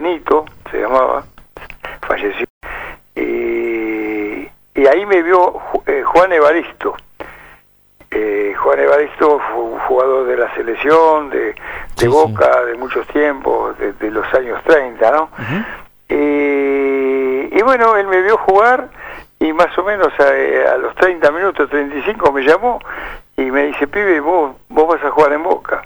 Benito, se llamaba, falleció. Y, y ahí me vio eh, Juan Evaristo. Eh, Juan Evaristo fue un jugador de la selección, de, de Boca, de muchos tiempos, de, los años 30, ¿no? y, y, bueno, él me vio jugar y más o menos a, a, los 30 minutos, 35 me llamó y me dice, pibe, vos, vos vas a jugar en Boca.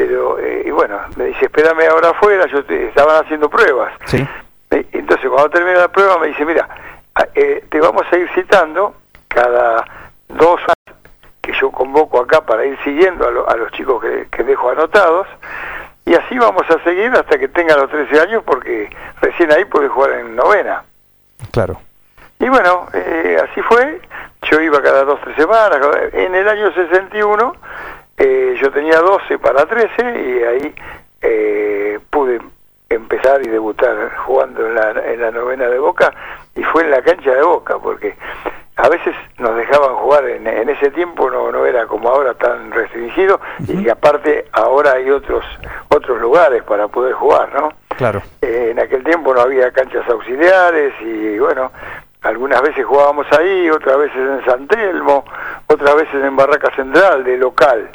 Pero, eh, y bueno, me dice, espérame ahora afuera, yo te, estaban haciendo pruebas. Sí. Entonces, cuando termina la prueba, me dice, mira, eh, te vamos a ir citando cada dos años que yo convoco acá para ir siguiendo a, los chicos que, que, dejo anotados, y así vamos a seguir hasta que tenga los 13 años, porque recién ahí puede jugar en novena. Claro. Y bueno, eh, así fue, yo iba cada dos, tres semanas, en el año 61 eh, yo tenía 12 para 13 y ahí eh, pude empezar y debutar jugando en la, en la novena de Boca y fue en la cancha de Boca porque a veces nos dejaban jugar en, en ese tiempo no, no era como ahora tan restringido y aparte ahora hay otros otros lugares para poder jugar no claro. Eh, en aquel tiempo no había canchas auxiliares y bueno algunas veces jugábamos ahí otras veces en San Telmo otras veces en Barraca Central de local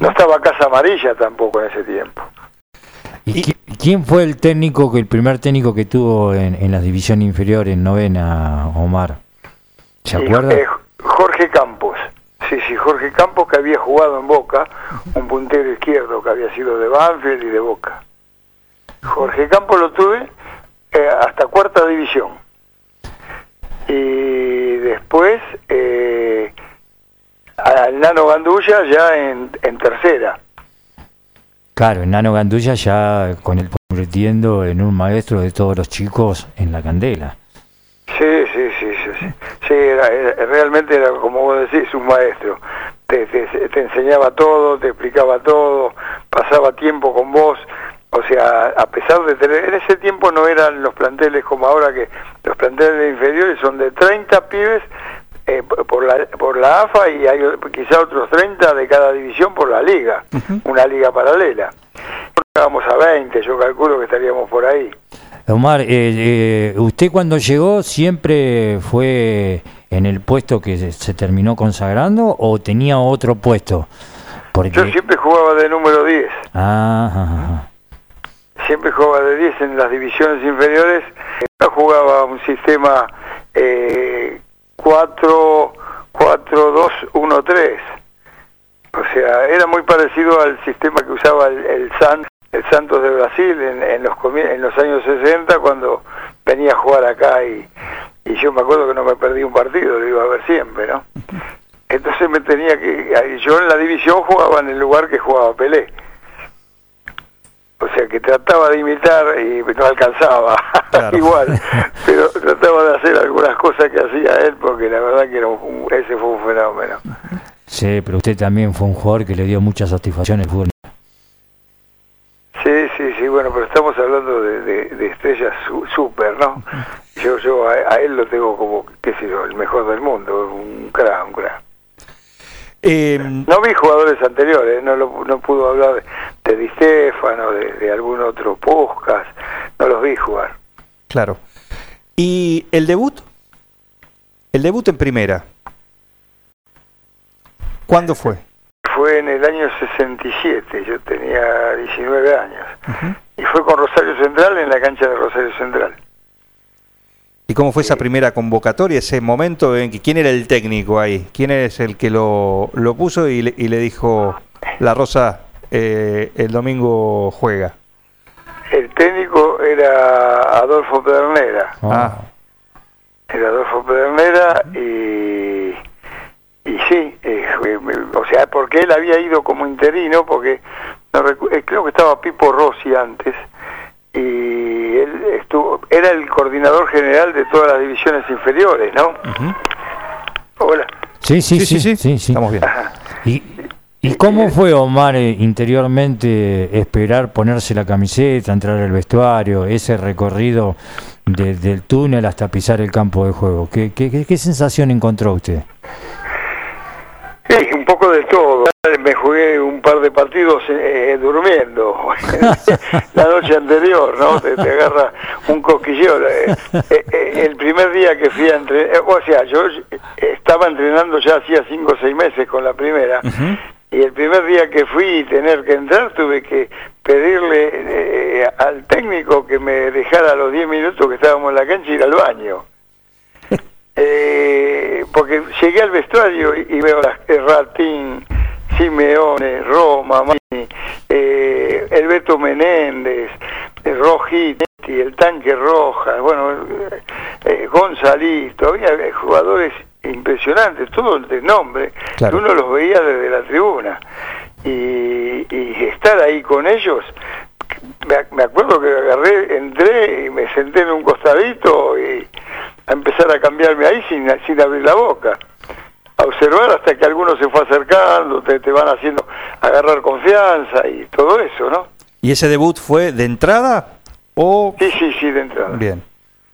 no estaba Casa Amarilla tampoco en ese tiempo. ¿Y quién fue el técnico, el primer técnico que tuvo en, en la división inferior en novena, Omar? ¿Se acuerda? Eh, Jorge Campos. Sí, sí, Jorge Campos que había jugado en Boca, un puntero izquierdo que había sido de Banfield y de Boca. Jorge Campos lo tuve eh, hasta cuarta división. Y después eh, al Nano Gandulla ya en, en tercera. Claro, el Nano Gandulla ya con el convirtiendo en un maestro de todos los chicos en la candela. Sí, sí, sí, sí, sí. sí era, realmente era como vos decís, un maestro. Te, te, te, enseñaba todo, te explicaba todo, pasaba tiempo con vos. O sea, a pesar de tener... En ese tiempo no eran los planteles como ahora, que los planteles inferiores son de 30 pibes eh, por, la, por la AFA y hay quizá otros 30 de cada división por la liga, una liga paralela. Vamos a 20, yo calculo que estaríamos por ahí. Omar, eh, eh, ¿usted cuando llegó siempre fue en el puesto que se, terminó consagrando o tenía otro puesto? Porque... Yo siempre jugaba de número 10. Ah, Siempre jugaba de 10 en las divisiones inferiores. Jugaba un sistema eh, 4, 4, 2, 1, 3. O sea, era muy parecido al sistema que usaba el, el, San, el Santos de Brasil en, en, los, en los años 60 cuando venía a jugar acá y, y yo me acuerdo que no me perdí un partido, lo iba a ver siempre, ¿no? Entonces me tenía que... Yo en la división jugaba en el lugar que jugaba Pelé. O sea que trataba de imitar y no alcanzaba igual, pero trataba de hacer algunas cosas que hacía él porque la verdad que era un, ese fue un fenómeno. Sí, pero usted también fue un jugador que le dio mucha satisfacción al fútbol. Sí, sí, sí, bueno, pero estamos hablando de, de, de estrellas súper, ¿no? Yo, yo a, a, él lo tengo como, qué sé yo, el mejor del mundo, un crack, un crack. Eh, no vi jugadores anteriores, no, lo, no pudo hablar de Di Stefano, de, de algún otro Puskas, no los vi jugar. Claro. ¿Y el debut? El debut en primera. ¿Cuándo fue? Fue en el año 67, yo tenía 19 años. Uh -huh. Y fue con Rosario Central en la cancha de Rosario Central. ¿Y cómo fue esa primera convocatoria, ese momento en que quién era el técnico ahí? ¿Quién es el que lo, lo puso y le, y le dijo, La Rosa, eh, el domingo juega? El técnico era Adolfo Pedernera. Ah. Era Adolfo Pedernera y, y sí, eh, o sea, porque él había ido como interino, porque no, eh, creo que estaba Pipo Rossi antes, y él estuvo, era el coordinador general de todas las divisiones inferiores, ¿no? Uh -huh. Hola. Sí, sí, sí, sí, sí, sí, sí. estamos bien. Y, ¿Y cómo fue Omar eh, interiormente esperar ponerse la camiseta, entrar al vestuario, ese recorrido de, del túnel hasta pisar el campo de juego? ¿Qué, qué, qué sensación encontró usted? Sí, poco de todo. Me jugué un par de partidos eh, durmiendo la noche anterior, ¿no? Te, agarra un cosquilleo. Eh, eh, el primer día que fui a entrenar, o sea, yo estaba entrenando ya hacía cinco o seis meses con la primera. Y el primer día que fui y tener que entrar, tuve que pedirle al técnico que me dejara los 10 minutos que estábamos en la cancha y ir al baño. Eh, porque llegué al vestuario y, veo las Ratín, Simeone, Roma, Mani, eh, Elberto Menéndez, eh, Rojiti, el tanque Roja, bueno, eh, Gonzalito, había jugadores impresionantes, todos de nombre, que uno los veía desde la tribuna. Y, y estar ahí con ellos, me, acuerdo que agarré, entré y me senté en un costadito y a empezar a cambiarme ahí sin, sin abrir la boca. A observar hasta que alguno se fue acercando, te, te van haciendo agarrar confianza y todo eso, ¿no? ¿Y ese debut fue de entrada o...? Sí, sí, sí, de entrada. Bien,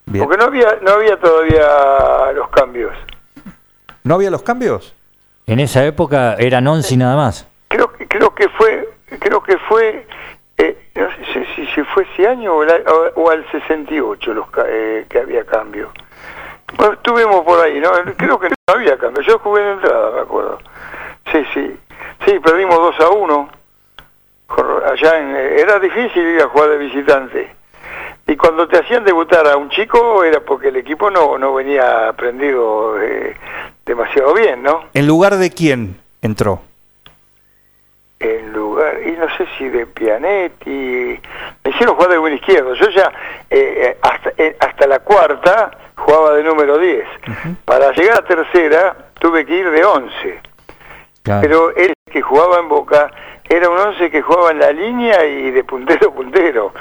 bien. Porque no había, no había todavía los cambios. ¿No había los cambios? En esa época eran 11 y nada más. Creo, creo que fue, creo que fue eh, no sé si, si, fue ese año o, al 68 los, eh, que había cambio. Bueno, estuvimos por ahí, ¿no? Creo que no había cambio. Yo jugué en entrada, me acuerdo. Sí, sí. Sí, perdimos 2 a 1. Allá en, eh, era difícil ir a jugar de visitante. Y cuando te hacían debutar a un chico era porque el equipo no, no venía aprendido eh, demasiado bien, ¿no? ¿En lugar de quién entró? En lugar, y no sé si de Pianetti, me hicieron jugar de buen izquierdo, yo ya eh, eh, hasta, eh, hasta la cuarta jugaba de número 10, para llegar a tercera tuve que ir de 11, pero el que jugaba en Boca era un 11 que jugaba en la línea y de puntero a puntero.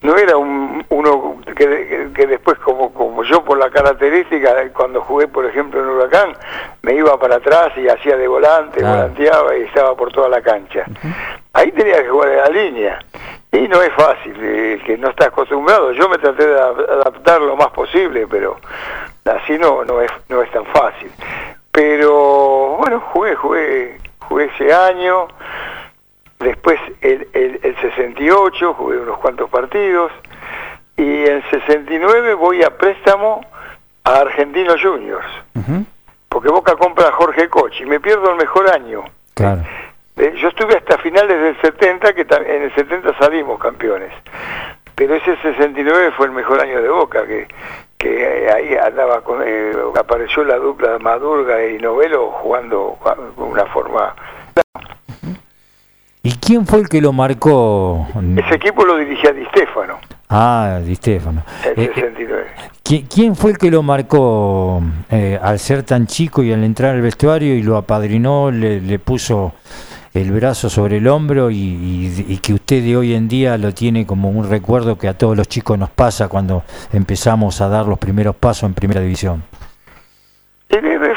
No era un, uno que, que, después, como, como yo por la característica, cuando jugué, por ejemplo, en Huracán, me iba para atrás y hacía de volante, volanteaba y estaba por toda la cancha. Ahí tenía que jugar en la línea. Y no es fácil, el que no está acostumbrado. Yo me traté de adaptar lo más posible, pero así no, no, es, no es tan fácil. Pero bueno, jugué, jugué, jugué ese año. Después el, el, 68 jugué unos cuantos partidos y en 69 voy a préstamo a Argentinos Juniors. Porque Boca compra a Jorge Cochi y me pierdo el mejor año. Claro. Eh, yo estuve hasta finales del 70, que en el 70 salimos campeones. Pero ese 69 fue el mejor año de Boca, que, que ahí andaba con, eh, apareció la dupla Madurga y Novelo jugando con una forma ¿Y quién fue el que lo marcó? Ese equipo lo dirigía Di Stefano. Ah, Di Stefano. El 69. Eh, ¿Quién fue el que lo marcó eh, al ser tan chico y al entrar al vestuario y lo apadrinó, le, puso el brazo sobre el hombro y, que usted de hoy en día lo tiene como un recuerdo que a todos los chicos nos pasa cuando empezamos a dar los primeros pasos en primera división?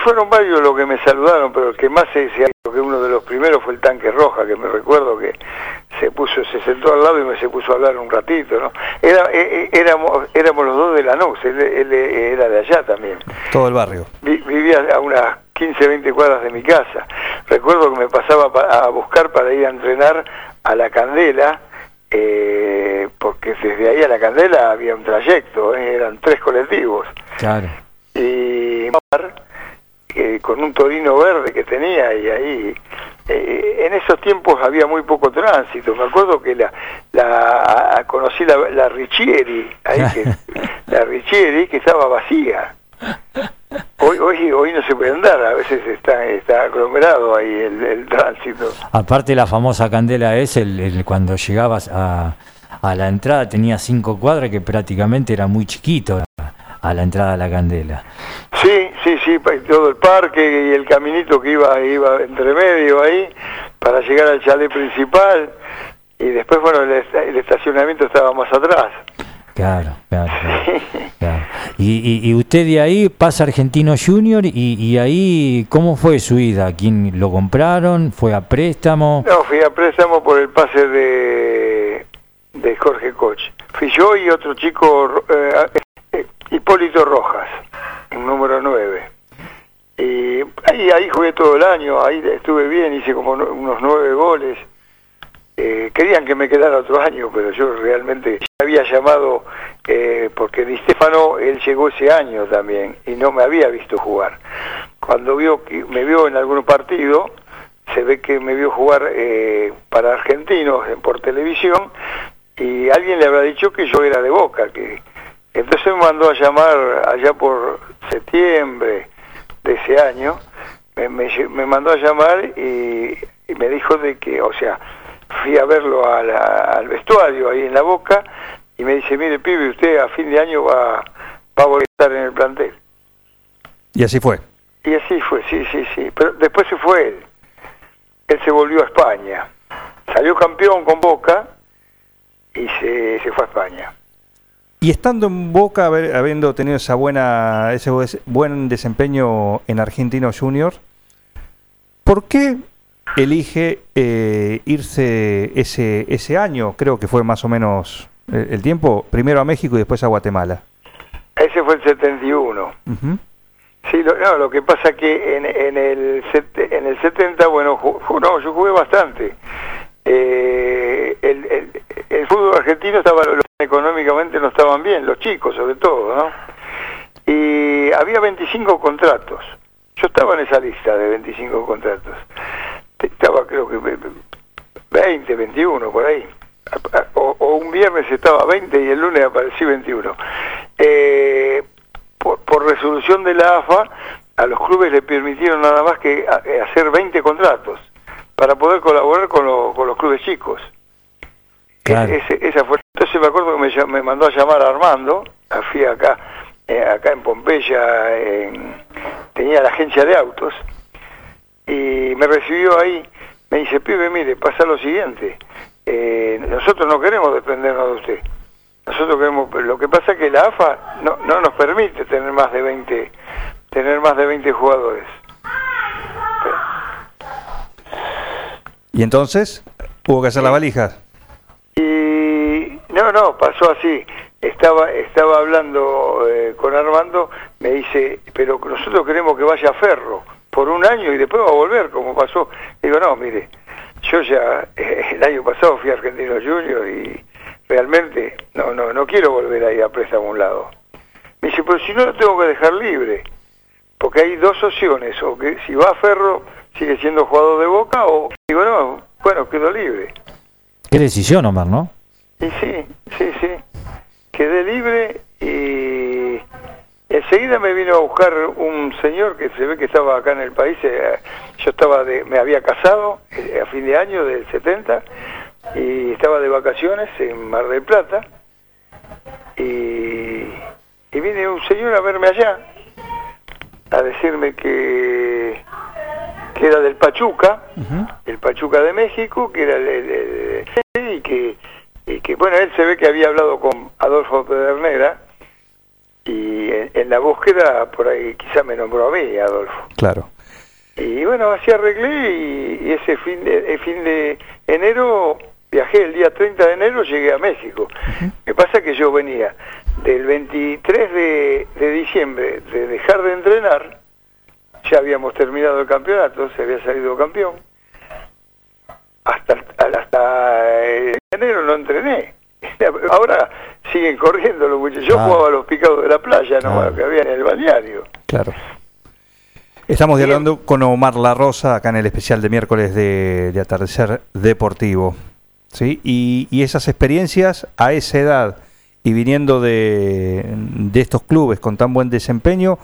fueron varios los que me saludaron, pero el que más se, se que uno de los primeros fue el tanque roja, que me recuerdo que se puso, se sentó al lado y me se puso a hablar un ratito, ¿no? Era, eh, eh, éramos, éramos los dos de la NUS, él, era de allá también. Todo el barrio. vivía a unas 15, 20 cuadras de mi casa. Recuerdo que me pasaba a buscar para ir a entrenar a la Candela, eh, porque desde ahí a la Candela había un trayecto, eran tres colectivos. Claro. Y con un torino verde que tenía y ahí eh, en esos tiempos había muy poco tránsito me acuerdo que la, la conocí la, la Richieri ahí que, la Richieri que estaba vacía Hoy, hoy, hoy no se puede andar, a veces está, está aglomerado ahí el, tránsito. Aparte la famosa candela es el, cuando llegabas a, a la entrada tenía cinco cuadras que prácticamente era muy chiquito a la entrada de la candela. Sí, sí, sí, todo el parque y el caminito que iba, iba entre medio ahí para llegar al chalet principal y después, bueno, el, estacionamiento estaba más atrás. Claro, claro. Y, usted de ahí pasa Argentino Junior y, ahí, ¿cómo fue su ida? ¿Quién lo compraron? ¿Fue a préstamo? No, fui a préstamo por el pase de, de Jorge Koch. Fui yo y otro chico, eh, Hipólito Rojas, número 9. Y Y ahí, ahí jugué todo el año, ahí estuve bien, hice como unos nueve goles. Eh, querían que me quedara otro año, pero yo realmente había llamado, eh, porque Di Stefano, él llegó ese año también y no me había visto jugar. Cuando vio que me vio en algún partido, se ve que me vio jugar eh, para argentinos por televisión y alguien le habrá dicho que yo era de Boca, que entonces me mandó a llamar allá por septiembre de ese año, me, me, mandó a llamar y, me dijo de que, o sea, fui a verlo al vestuario ahí en la boca y me dice, mire pibe, usted a fin de año va, va a estar en el plantel. Y así fue. Y así fue, sí, sí, sí. Pero después se fue él. Él se volvió a España. Salió campeón con Boca y se, se fue a España. Y estando en Boca, habiendo tenido esa buena, ese buen desempeño en Argentino Junior, ¿por qué elige eh, irse ese, ese año? Creo que fue más o menos eh, el, tiempo, primero a México y después a Guatemala. Ese fue el 71. Sí, lo, no, lo que pasa que en, en, el, en el 70, bueno, no, yo jugué bastante. Eh, el, el, fútbol argentino estaba, económicamente no estaban bien, los chicos sobre todo, ¿no? Y había 25 contratos. Yo estaba en esa lista de 25 contratos. Estaba creo que 20, 21 por ahí. O, un viernes estaba 20 y el lunes aparecí 21. Eh, por, por resolución de la AFA, a los clubes le permitieron nada más que hacer 20 contratos para poder colaborar con, con los clubes chicos. esa fue. Entonces me acuerdo que me, mandó a llamar a Armando, fui acá, eh, acá en Pompeya, tenía la agencia de autos, y me recibió ahí, me dice, pibe, mire, pasa lo siguiente, eh, nosotros no queremos dependernos de usted. Nosotros queremos, lo que pasa es que la AFA no, no nos permite tener más de 20, tener más de 20 jugadores. ¿Y entonces? ¿Hubo que hacer la valija? Y no, no, pasó así. Estaba, estaba hablando eh, con Armando, me dice, pero nosotros queremos que vaya a Ferro por un año y después va a volver, como pasó. Digo, no, mire, yo ya el año pasado fui a Argentino Junior y realmente no, no, no quiero volver ahí a préstamo a un lado. Me dice, pero si no lo tengo que dejar libre, porque hay dos opciones, o que si va a Ferro sigue siendo jugador de Boca o digo, no, bueno, quedó libre. Qué decisión, Omar, ¿no? Y sí, sí, sí. Quedé libre vino a buscar un señor que se ve que estaba acá en el país. Eh, yo estaba de, me había casado eh, a fin de año del 70 y estaba de vacaciones en Mar del Plata y, y vine un señor a verme allá a decirme que que era del Pachuca, el Pachuca de México, que era el, y que y que bueno él se ve que había hablado con Adolfo Pedernera y en, la búsqueda por ahí quizá me nombró a mí Adolfo. Claro. Y bueno, así arreglé y, ese fin de, el fin de enero viajé el día 30 de enero, llegué a México. Me pasa que yo venía del 23 de, de diciembre de dejar de entrenar ya habíamos terminado el campeonato, se había salido campeón. Hasta, hasta enero no entrené. Ahora siguen corriendo los muchachos. Yo jugaba a los picados de la playa, no que había en el balneario. Claro. Estamos hablando con Omar La Rosa, acá en el especial de miércoles de, Atardecer Deportivo. ¿sí? Y, y, esas experiencias a esa edad y viniendo de, de estos clubes con tan buen desempeño,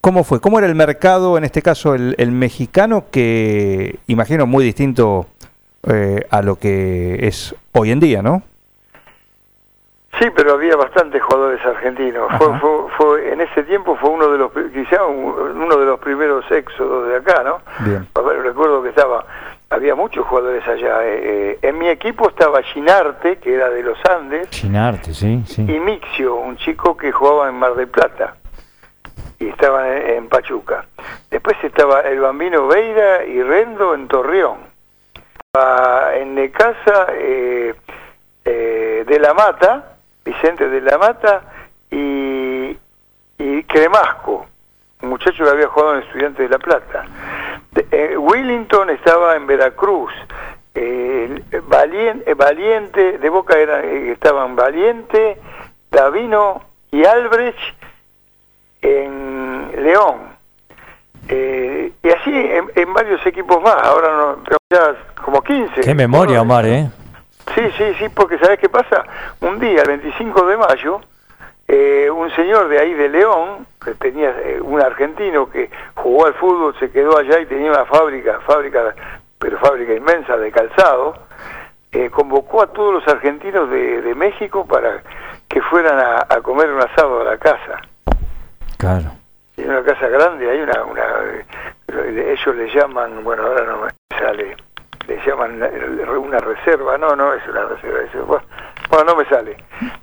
¿Cómo fue? ¿Cómo era el mercado, en este caso el, mexicano, que imagino muy distinto eh, a lo que es hoy en día, ¿no? Sí, pero había bastantes jugadores argentinos. Fue, fue, en ese tiempo fue uno de los, quizá uno de los primeros éxodos de acá, ¿no? Bien. Recuerdo que estaba, había muchos jugadores allá. Eh, eh, en mi equipo estaba Ginarte, que era de los Andes. Ginarte, sí, sí. Y Mixio, un chico que jugaba en Mar del Plata y estaban en, Pachuca. Después estaba el Bambino Veira y Rendo en Torreón. En Necasa, eh, eh, de la Mata, Vicente de la Mata y, Cremasco. un muchacho que había jugado en Estudiantes de La Plata. Eh, Willington estaba en Veracruz. Eh, Valiente, Valiente, de Boca era, estaban Valiente, Davino y Albrecht en León. y así en, varios equipos más, ahora no, como 15. Qué memoria, Omar, ¿eh? Sí, sí, sí, porque ¿sabes qué pasa? Un día, el 25 de mayo, eh, un señor de ahí de León, que tenía eh, un argentino que jugó al fútbol, se quedó allá y tenía una fábrica, fábrica, pero fábrica inmensa de calzado, eh, convocó a todos los argentinos de, México para que fueran a, comer un asado a la casa. Claro. Tiene una casa grande, hay una, una, ellos le llaman, bueno, ahora no me sale, le llaman una reserva, no, no es una reserva, es, bueno, no me sale.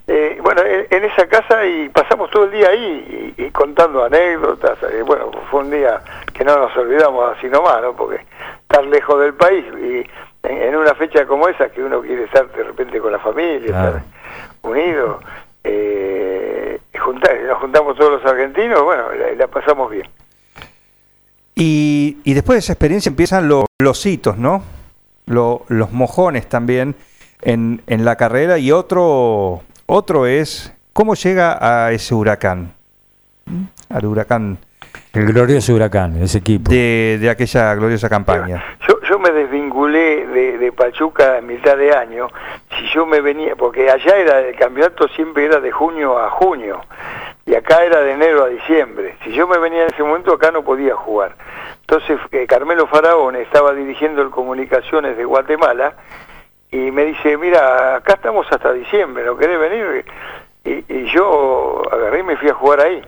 Eh, bueno, en, esa casa y pasamos todo el día ahí y, contando anécdotas. Eh, bueno, fue un día que no nos olvidamos así nomás, ¿no? Porque estar lejos del país y en, una fecha como esa que uno quiere estar de repente con la familia, estar unido, eh, nos juntamos todos los argentinos, bueno, la, pasamos bien. Y, y, después de esa experiencia empiezan los hitos, ¿no? Los mojones también en, en la carrera y otro, otro es cómo llega a ese huracán, al huracán. El glorioso huracán, ese equipo. De, de aquella gloriosa campaña. Yo, yo me desvinculé de, de, Pachuca en mitad de año. Si yo me venía, porque allá era el campeonato siempre era de junio a junio y acá era de enero a diciembre. Si yo me venía en ese momento acá no podía jugar. Entonces eh, Carmelo Faraón estaba dirigiendo el Comunicaciones de Guatemala y me dice, mira, acá estamos hasta diciembre, ¿no querés venir? Y, yo agarré y me fui a jugar ahí.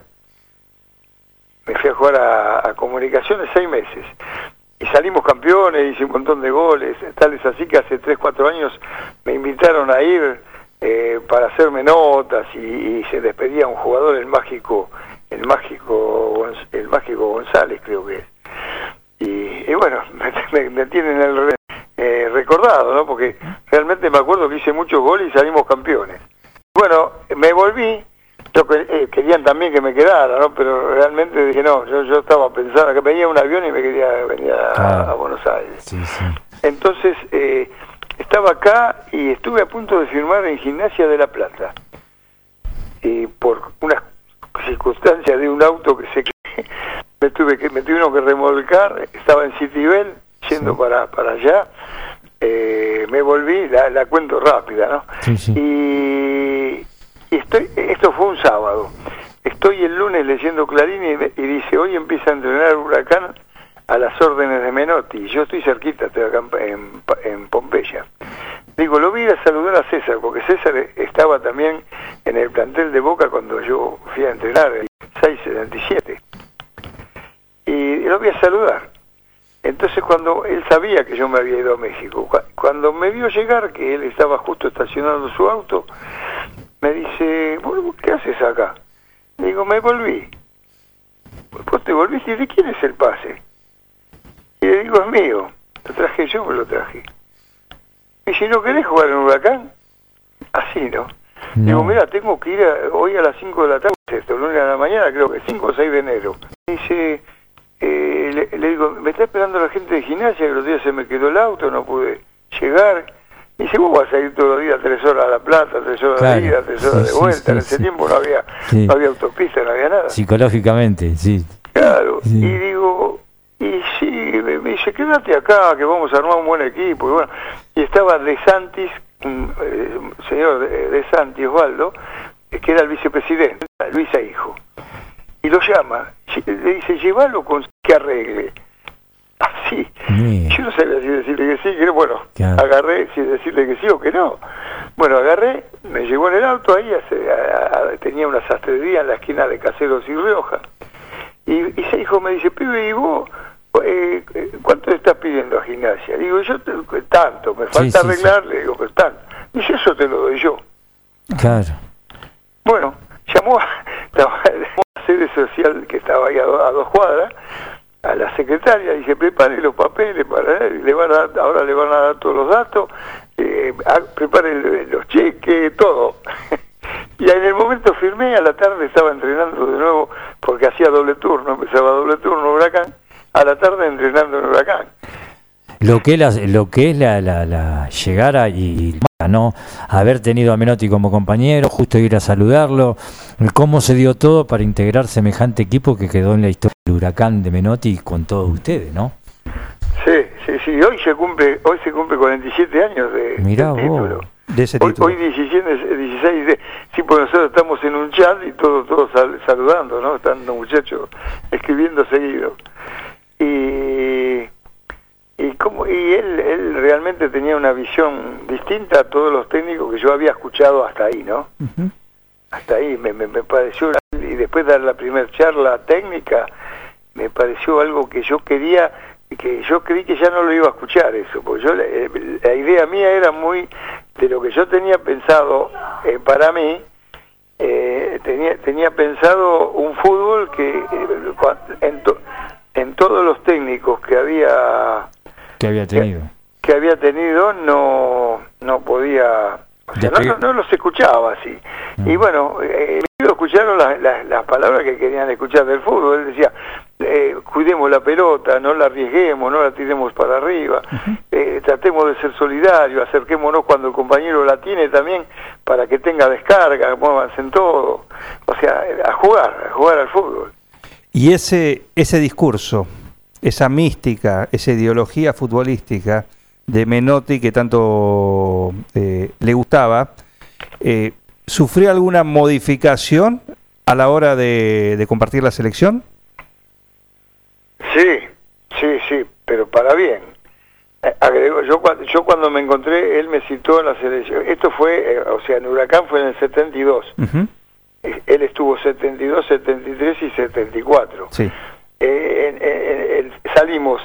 Me fui a jugar a, comunicaciones seis meses. Y salimos campeones, hice un montón de goles, tal es así que hace tres, cuatro años me invitaron a ir eh, para hacerme notas y, se despedía un jugador, el mágico, el mágico, el mágico González creo que es. Y, bueno, me, me tienen el eh, recordado, ¿no? Porque realmente me acuerdo que hice muchos goles y salimos campeones. Bueno, me volví, yo eh, querían también que me quedara, ¿no? Pero realmente dije, no, yo, yo estaba pensando que venía un avión y me quería venir a, Buenos Aires. Entonces, eh, estaba acá y estuve a punto de firmar en Gimnasia de La Plata. Y por unas circunstancias de un auto que se me tuve que me tuvieron que remolcar, estaba en Citibel yendo para, para allá, eh, me volví, la, cuento rápida, ¿no? Y, estoy, esto fue un sábado. Estoy el lunes leyendo Clarín y, dice, hoy empieza a entrenar Huracán a las órdenes de Menotti. Yo estoy cerquita, estoy acá en, en Pompeya. Digo, lo vi a saludar a César, porque César estaba también en el plantel de Boca cuando yo fui a entrenar, el 677. Y lo vi a saludar. Entonces cuando él sabía que yo me había ido a México, cuando me vio llegar, que él estaba justo estacionando su auto, me dice, ¿qué haces acá? digo, me volví. Pues te volviste, ¿y de quién es el pase? Y le digo, es mío. Lo traje yo, me lo traje. Y si ¿no querés jugar en Huracán? Así, ¿no? Digo, mira, tengo que ir hoy a las 5 de la tarde, esto, lunes a la mañana, creo que 5 o 6 de enero. Dice, eh, le, digo, me está esperando la gente de gimnasia, que los días se me quedó el auto, no pude llegar. Y dice, vos vas a ir todos los días tres horas a La Plata, tres horas de ida, tres horas de vuelta. en ese tiempo no había, no había autopista, no había nada. Psicológicamente, sí. Claro, y digo, y sí, me, dice, quédate acá, que vamos a armar un buen equipo. Y bueno, y estaba De Santis, un, eh, señor De, Santis Osvaldo, que era el vicepresidente, Luisa Hijo y lo llama, le dice, llévalo con que arregle. Así. Yo no sabía si decirle que sí, que bueno, agarré si decirle que sí o que no. Bueno, agarré, me llevó en el auto ahí, tenía una sastrería en la esquina de Caseros y Rioja. Y, ese hijo me dice, pibe, ¿y vos eh, cuánto le estás pidiendo a gimnasia? Digo, yo tanto, me falta arreglarle, digo, pero tanto. Dice, eso te lo doy yo. Claro. Bueno, llamó a, social que estaba ahí a, dos cuadras, a la secretaria, dice, prepare los papeles, para le van a, ahora le van a dar todos los datos, eh, prepare los cheques, todo. y en el momento firmé, a la tarde estaba entrenando de nuevo, porque hacía doble turno, empezaba doble turno Huracán, a la tarde entrenando en Huracán. Lo que, es lo que es la, la, la llegar a, y, ¿no? haber tenido a Menotti como compañero, justo ir a saludarlo, cómo se dio todo para integrar semejante equipo que quedó en la historia del huracán de Menotti con todos ustedes, ¿no? Sí, sí, sí, hoy se cumple, hoy se cumple 47 años de, Mirá título. De ese hoy, título. Hoy 17, 16 de, sí, pues nosotros estamos en un chat y todos, todos saludando, ¿no? Están los muchachos escribiendo seguido. Y y como y él él realmente tenía una visión distinta a todos los técnicos que yo había escuchado hasta ahí no hasta ahí me, me, pareció y después de dar la primera charla técnica me pareció algo que yo quería que yo creí que ya no lo iba a escuchar eso porque yo la, idea mía era muy de lo que yo tenía pensado eh, para mí eh, tenía tenía pensado un fútbol que eh, en, en todos los técnicos que había que había tenido. Que, había tenido no, no podía, o sea, no, no, los escuchaba así. Y mm. bueno, eh, escucharon las, las, palabras que querían escuchar del fútbol. Él decía, eh, cuidemos la pelota, no la arriesguemos, no la tiremos para arriba, eh, tratemos de ser solidarios, acerquémonos cuando el compañero la tiene también para que tenga descarga, muévanse en todo. O sea, a jugar, a jugar al fútbol. Y ese, ese discurso esa mística, esa ideología futbolística de Menotti que tanto eh, le gustaba, eh, ¿sufrió alguna modificación a la hora de, compartir la selección? Sí, sí, sí, pero para bien. Eh, agrego, yo, yo cuando me encontré, él me citó en la selección. Esto fue, o sea, en Huracán fue en el 72. Él estuvo 72, 73 y 74. Sí. Eh, salimos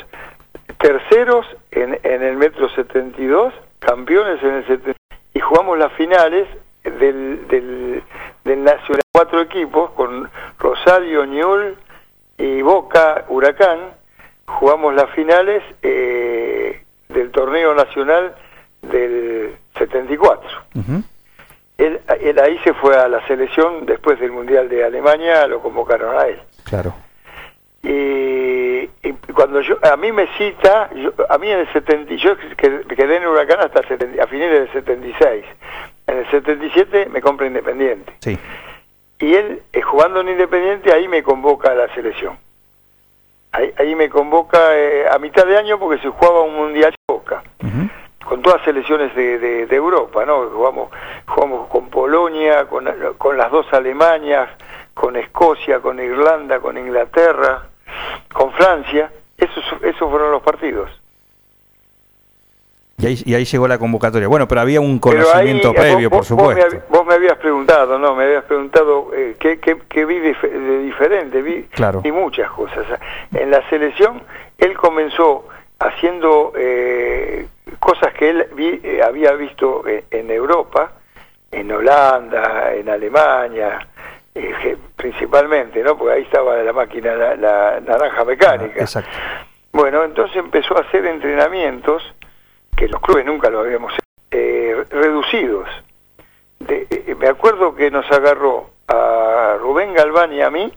terceros en, el metro 72, campeones en el 70, y jugamos las finales del, del, del Nacional, cuatro equipos, con Rosario, Ñul y Boca, Huracán, jugamos las finales eh, del torneo nacional del 74. él, él, ahí se fue a la selección después del Mundial de Alemania, lo convocaron a él. Claro. Y, cuando yo a mí me cita a mí en el 70 yo quedé en Huracán hasta a finales del 76 en el 77 me compra Independiente. Sí. y él eh, jugando en Independiente ahí me convoca a la selección. Ahí, ahí me convoca eh, a mitad de año porque se jugaba un mundial Boca. Con todas selecciones de, de, Europa no jugamos jugamos con Polonia con, con las dos Alemanias con Escocia con Irlanda con Inglaterra con Francia, esos, esos fueron los partidos. Y ahí, y ahí, llegó la convocatoria. Bueno, pero había un conocimiento eh, previo, por supuesto. Vos me, habías preguntado, ¿no? Me habías preguntado eh, qué, qué, vi de, diferente. Vi, claro. y muchas cosas. En la selección, él comenzó haciendo eh, cosas que él eh, había visto en Europa, en Holanda, en Alemania, eh, principalmente, ¿no? Porque ahí estaba la máquina, la, naranja mecánica. Ah, exacto. Bueno, entonces empezó a hacer entrenamientos que los clubes nunca lo habíamos hecho, eh, reducidos. Eh, me acuerdo que nos agarró a Rubén Galván y a mí,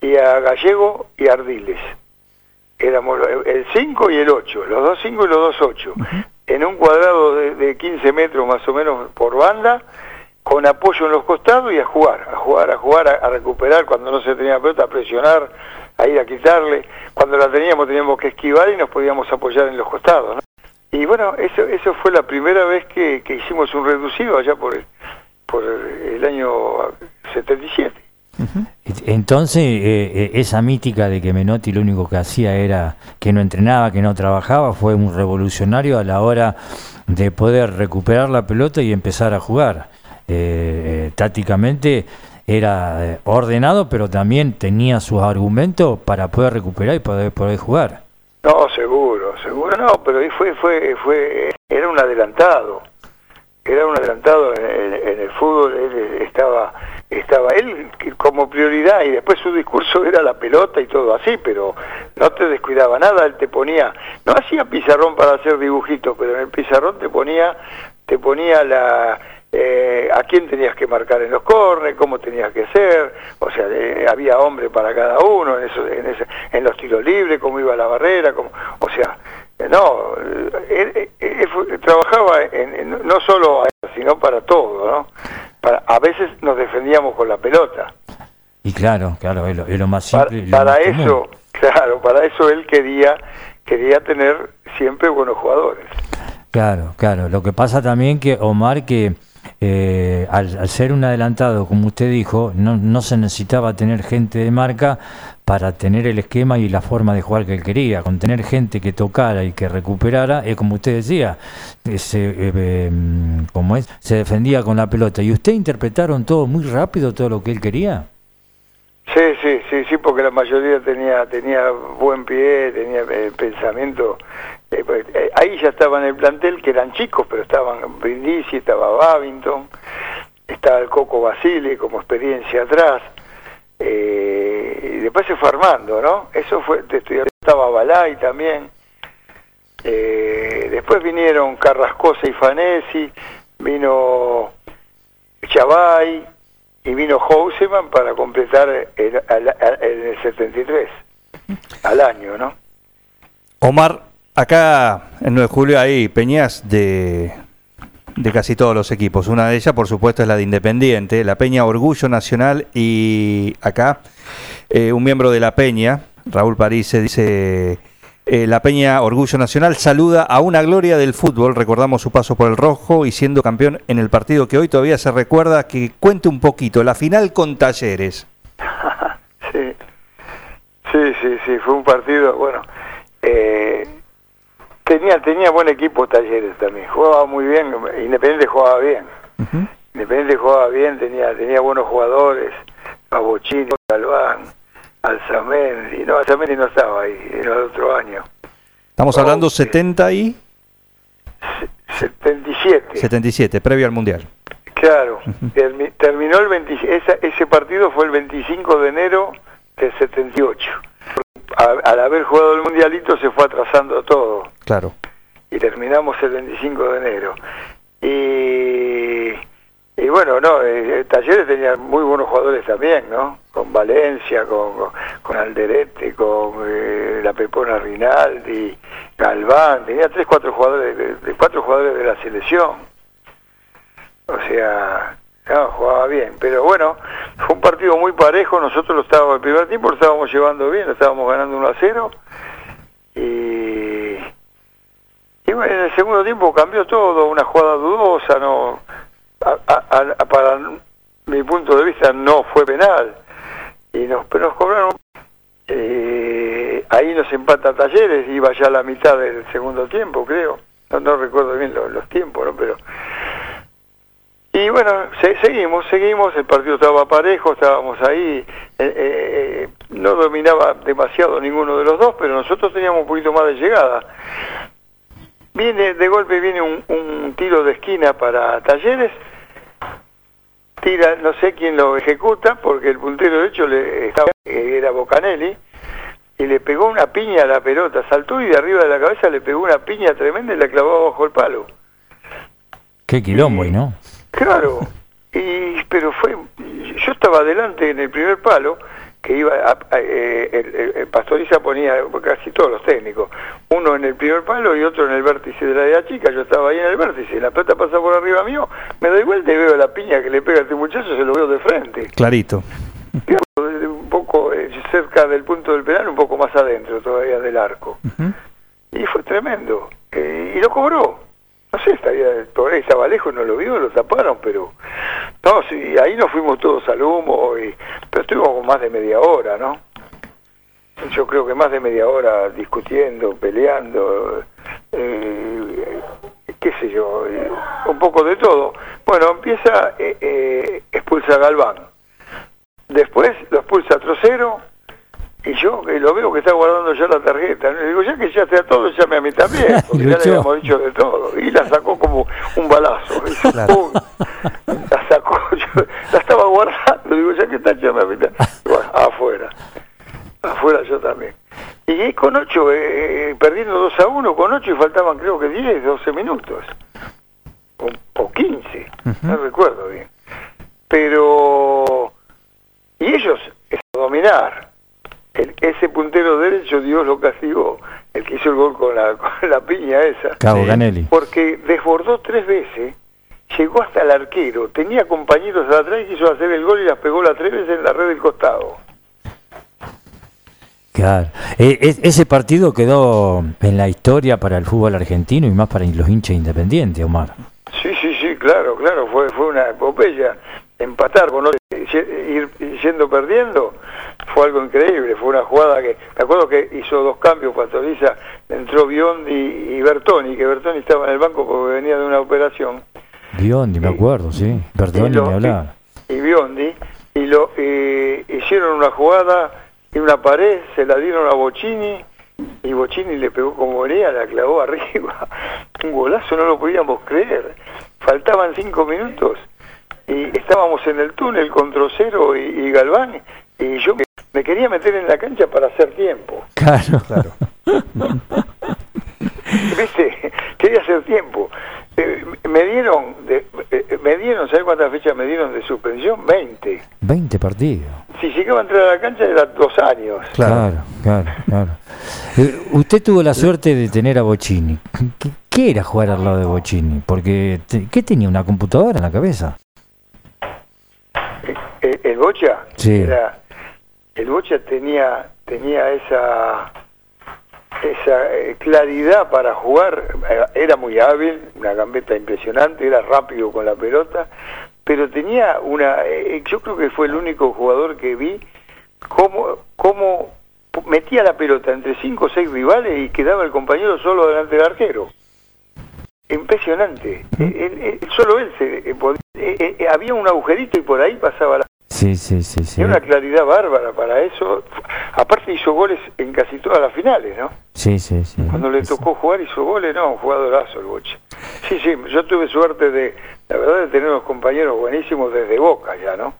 y a Gallego y a Ardiles. Éramos el 5 y el 8, los dos 5 y los dos 8, en un cuadrado de, de 15 metros más o menos por banda, con apoyo en los costados y a jugar, a jugar, a jugar, a, recuperar cuando no se tenía pelota, a presionar, a ir a quitarle. Cuando la teníamos teníamos que esquivar y nos podíamos apoyar en los costados. Y bueno, eso, eso fue la primera vez que, hicimos un reducido allá por el, por el año 77. Entonces, eh, eh, esa mítica de que Menotti lo único que hacía era que no entrenaba, que no trabajaba, fue un revolucionario a la hora de poder recuperar la pelota y empezar a jugar. Eh, tácticamente era eh, ordenado, pero también tenía sus argumentos para poder recuperar y poder, poder jugar. No, seguro, seguro no, pero fue, fue, fue, era un adelantado, era un adelantado en, el fútbol, él estaba, estaba él como prioridad y después su discurso era la pelota y todo así, pero no te descuidaba nada, él te ponía, no hacía pizarrón para hacer dibujitos, pero en el pizarrón te ponía, te ponía la eh, a quién tenías que marcar en los cornes, cómo tenías que ser, o sea, eh, había hombre para cada uno en, eso, en, ese, en los tiros libres, cómo iba la barrera, cómo, o sea, eh, no, él, trabajaba en, no solo a eso, sino para todo, ¿no? Para, a veces nos defendíamos con la pelota. Y claro, claro, es lo, más simple. Para, eso, claro, para eso él quería, quería tener siempre buenos jugadores. Claro, claro. Lo que pasa también que Omar que eh, al, ser un adelantado, como usted dijo, no, no, se necesitaba tener gente de marca para tener el esquema y la forma de jugar que él quería. Con tener gente que tocara y que recuperara, es como usted decía, se, eh, em, como es, se defendía con la pelota. ¿Y usted interpretaron todo muy rápido, todo lo que él quería? Sí, sí, sí, sí, porque la mayoría tenía tenía buen pie, tenía eh, pensamiento eh, pues, eh, ahí ya estaba en el plantel, que eran chicos, pero estaban Brindisi, estaba Babington, estaba el Coco Basile como experiencia atrás. Eh, y después se fue armando, ¿no? Eso fue, estaba Balay también. después vinieron Carrascosa y Fanesi, vino Chavay y vino Houseman para completar el, el, el 73, al año, ¿no? Omar, Acá en 9 de julio hay peñas de, de casi todos los equipos. Una de ellas, por supuesto, es la de Independiente, la Peña Orgullo Nacional. Y acá eh, un miembro de la Peña, Raúl París, dice... Eh, la Peña Orgullo Nacional saluda a una gloria del fútbol, recordamos su paso por el rojo y siendo campeón en el partido que hoy todavía se recuerda, que cuente un poquito, la final con Talleres. sí, sí, sí, sí, fue un partido, bueno, eh, tenía tenía buen equipo Talleres también, jugaba muy bien, Independiente jugaba bien. Independiente jugaba bien, tenía tenía buenos jugadores, Pabochini, Galván, Alzamendi, no, Alzamendi no estaba ahí, era el otro año. Estamos hablando 70 y 77. 77, previo al Mundial. Claro, terminó el 20, ese partido fue el 25 de enero del 78 al haber jugado el mundialito se fue atrasando todo. Claro. Y terminamos el 25 de enero. Y, y bueno, no, eh, Talleres tenía muy buenos jugadores también, ¿no? Con Valencia, con, con, Alderete, con eh, la Pepona Rinaldi, Galván, tenía tres, cuatro jugadores, de, cuatro jugadores de la selección. O sea, jugaba bien, pero bueno, fue un partido muy parejo, nosotros lo estábamos, el primer tiempo lo estábamos llevando bien, lo estábamos ganando 1 a 0, y, en el segundo tiempo cambió todo, una jugada dudosa, no para mi punto de vista no fue penal, y nos, nos cobraron, eh, ahí nos empata Talleres, iba ya a la mitad del segundo tiempo, creo, no, no recuerdo bien los, tiempos, ¿no? pero y bueno, seguimos, seguimos, el partido estaba parejo, estábamos ahí, eh, eh, no dominaba demasiado ninguno de los dos, pero nosotros teníamos un poquito más de llegada. Viene, de golpe viene un, tiro de esquina para Talleres, tira, no sé quién lo ejecuta, porque el puntero de hecho le, estaba, era Bocanelli, y le pegó una piña a la pelota, saltó y de arriba de la cabeza le pegó una piña tremenda y la clavó bajo el palo. Qué quilombo, y, ¿no? Claro, y, pero fue, yo estaba adelante en el primer palo, que iba, a, eh, el, Pastoriza ponía casi todos los técnicos, uno en el primer palo y otro en el vértice de la idea chica, yo estaba ahí en el vértice, la pelota pasa por arriba mío, me doy vuelta y veo la piña que le pega a este muchacho, se lo veo de frente. Clarito. Un poco eh, cerca del punto del penal, un poco más adentro todavía del arco. Y fue tremendo. Eh, y lo cobró no sé, estaría, por ahí estaba lejos, no lo vio, lo taparon, pero no, sí, ahí nos fuimos todos al humo, y, pero estuvimos más de media hora, ¿no? Yo creo que más de media hora discutiendo, peleando, eh, qué sé yo, eh, un poco de todo. Bueno, empieza, eh, expulsa Galván, después lo expulsa a Trocero, y yo que lo veo que está guardando ya la tarjeta, le digo, ya que ya sea todo, llame a mí también, porque ya le habíamos dicho de todo. Y la sacó como un balazo. la sacó, yo la estaba guardando, digo, ya que está, llame a mí también. Bueno, afuera. Afuera yo también. Y con ocho, eh, perdiendo 2 a 1, con ocho y faltaban creo que 10, 12 minutos. o 15, no recuerdo bien. Pero, y ellos, es dominar. Ese puntero derecho, Dios lo castigó, el que hizo el gol con la, con la piña esa. Cabo Ganelli. Porque desbordó tres veces, llegó hasta el arquero, tenía compañeros atrás y quiso hacer el gol y las pegó las tres veces en la red del costado. Claro. E, ese partido quedó en la historia para el fútbol argentino y más para los hinchas independientes, Omar. Sí, sí, sí, claro, claro, fue, fue una epopeya. Empatar con ir yendo perdiendo fue algo increíble, fue una jugada que, me acuerdo que hizo dos cambios Pastoriza, entró Biondi y Bertoni, que Bertoni estaba en el banco porque venía de una operación. Biondi, me acuerdo, sí, Bertoni me hablaba. Y, Biondi, y lo hicieron una jugada y una pared, se la dieron a Bocini y Bocini le pegó como venía, la clavó arriba. Un golazo, no lo podíamos creer. Faltaban cinco minutos y estábamos en el túnel con Trocero y, Galván y yo me, quería meter en la cancha para hacer tiempo. Claro, claro. ¿Viste? Quería hacer tiempo. Eh, me dieron, de, eh, me dieron, ¿sabes cuántas fechas me dieron de suspensión? 20. 20 partidos. Si llegaba a entrar a la cancha era dos años. Claro, claro, claro. Eh, usted tuvo la suerte de tener a Bocini. ¿Qué, era jugar al lado de Bocini? Porque, ¿qué tenía? ¿Una computadora en la cabeza? ¿El, Bocha? Sí. El Bocha tenía, tenía esa esa eh, claridad para jugar, eh, era muy hábil, una gambeta impresionante, era rápido con la pelota, pero tenía una, eh, yo creo que fue el único jugador que vi cómo, cómo metía la pelota entre cinco o seis rivales y quedaba el compañero solo delante del arquero. Impresionante. solo él se, había un agujerito y por ahí pasaba la Sí, sí, sí, sí. Tiene una claridad bárbara para eso. Aparte hizo goles en casi todas las finales, ¿no? Sí, sí, sí. Cuando le tocó jugar hizo goles, no, un jugadorazo el Boche. Sí, sí, yo tuve suerte de, la verdad, de tener unos compañeros buenísimos desde Boca ya, ¿no?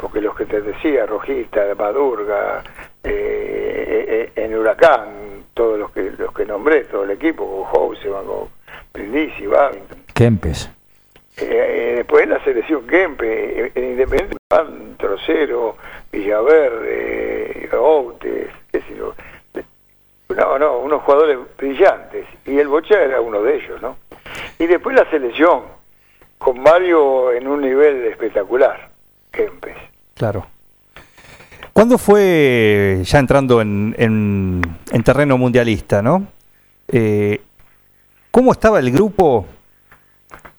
Porque los que te decía, Rojista, Madurga, eh, eh, en Huracán, todos los que los que nombré, todo el equipo, con Houseman, con Brindisi, Babington. Kempes. Eh, después en la selección Kempe, en Independiente, Trocero, Villaverde, Outes, qué sé yo. No, no, unos jugadores brillantes. Y el Bocha era uno de ellos, ¿no? Y después la selección, con Mario en un nivel espectacular, Kempes. Claro. ¿Cuándo fue, ya entrando en, en, terreno mundialista, ¿no? Eh, ¿Cómo estaba el grupo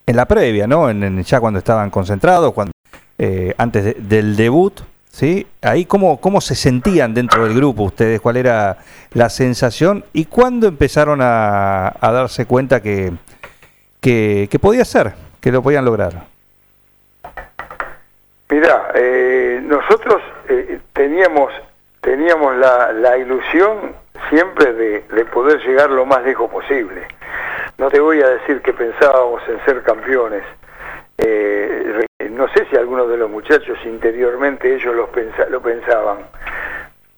en la previa, ¿no? En, ya cuando estaban concentrados, cuando, eh, antes del debut, ¿sí? Ahí cómo, cómo se sentían dentro del grupo ustedes, cuál era la sensación y cuándo empezaron a, darse cuenta que, que, podía ser, que lo podían lograr. Mira, eh, nosotros eh, teníamos teníamos la, la ilusión siempre de, de poder llegar lo más lejos posible. No te voy a decir que pensábamos en ser campeones. Eh, no sé si algunos de los muchachos interiormente ellos lo, lo pensaban,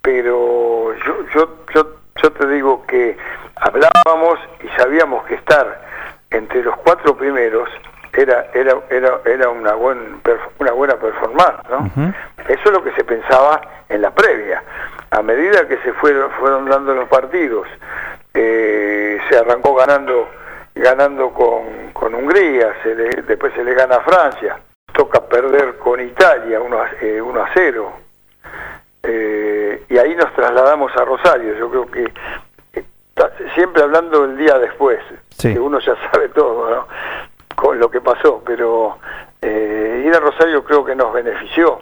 pero yo, yo, yo, yo te digo que hablábamos y sabíamos que estar entre los cuatro primeros era era era era una buen una buena performance no eso es lo que se pensaba en la previa a medida que se fueron fueron dando los partidos eh, se arrancó ganando ganando con, con Hungría, se después se le gana a Francia, toca perder con Italia 1 a, eh, a 0, eh, y ahí nos trasladamos a Rosario, yo creo que siempre hablando el día después, que uno ya sabe todo, ¿no? con lo que pasó, pero eh, ir a Rosario creo que nos benefició,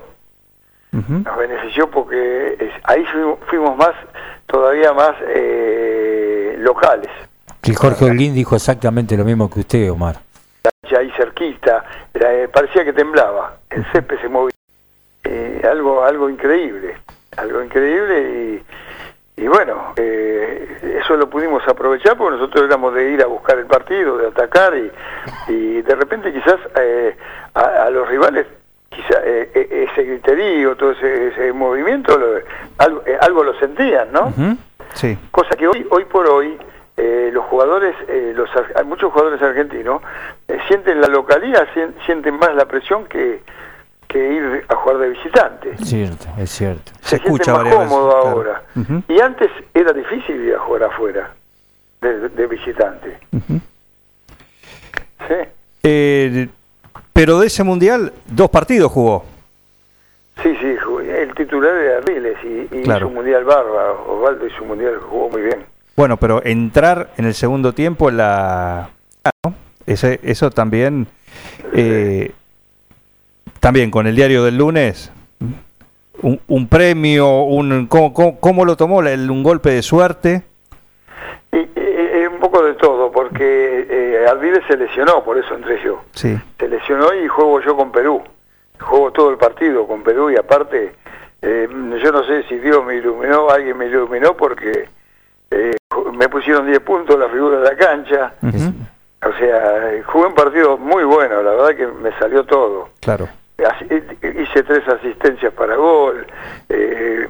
nos benefició porque ahí fuimos, más, todavía más locales. Y Jorge Holguín dijo exactamente lo mismo que usted, Omar. Ahí cerquita, eh, parecía que temblaba, el césped se movía. Eh, algo, algo increíble, algo increíble y, bueno, eh, eso lo pudimos aprovechar porque nosotros éramos de ir a buscar el partido, de atacar y, de repente quizás a, los rivales quizás ese griterío, todo ese, movimiento, algo, algo, lo sentían, ¿no? Sí. Cosa que hoy, hoy por hoy eh, los jugadores, eh, los, hay muchos jugadores argentinos, eh, sienten la localidad, sienten más la presión que, que ir a jugar de visitante. Es cierto, es cierto. Se, escucha más cómodo ahora. Y antes era difícil ir a jugar afuera, de, visitante. ¿Sí? Pero de ese mundial, dos partidos jugó. Sí, sí, el titular era Ardiles y, y su mundial barba. Osvaldo y su mundial jugó muy bien. Bueno, pero entrar en el segundo tiempo la... Ese, eso también... Eh, también con el diario del lunes, un, premio, un ¿cómo, lo tomó? ¿Un golpe de suerte? Y, eh, Ardiles se lesionó, por eso entré yo. Sí. Se lesionó y juego yo con Perú. Juego todo el partido con Perú y aparte, eh, yo no sé si Dios me iluminó, alguien me iluminó porque eh, me pusieron 10 puntos la figura de la cancha. O sea, jugué un partido muy bueno, la verdad que me salió todo. Claro. Hice tres asistencias para gol. Eh,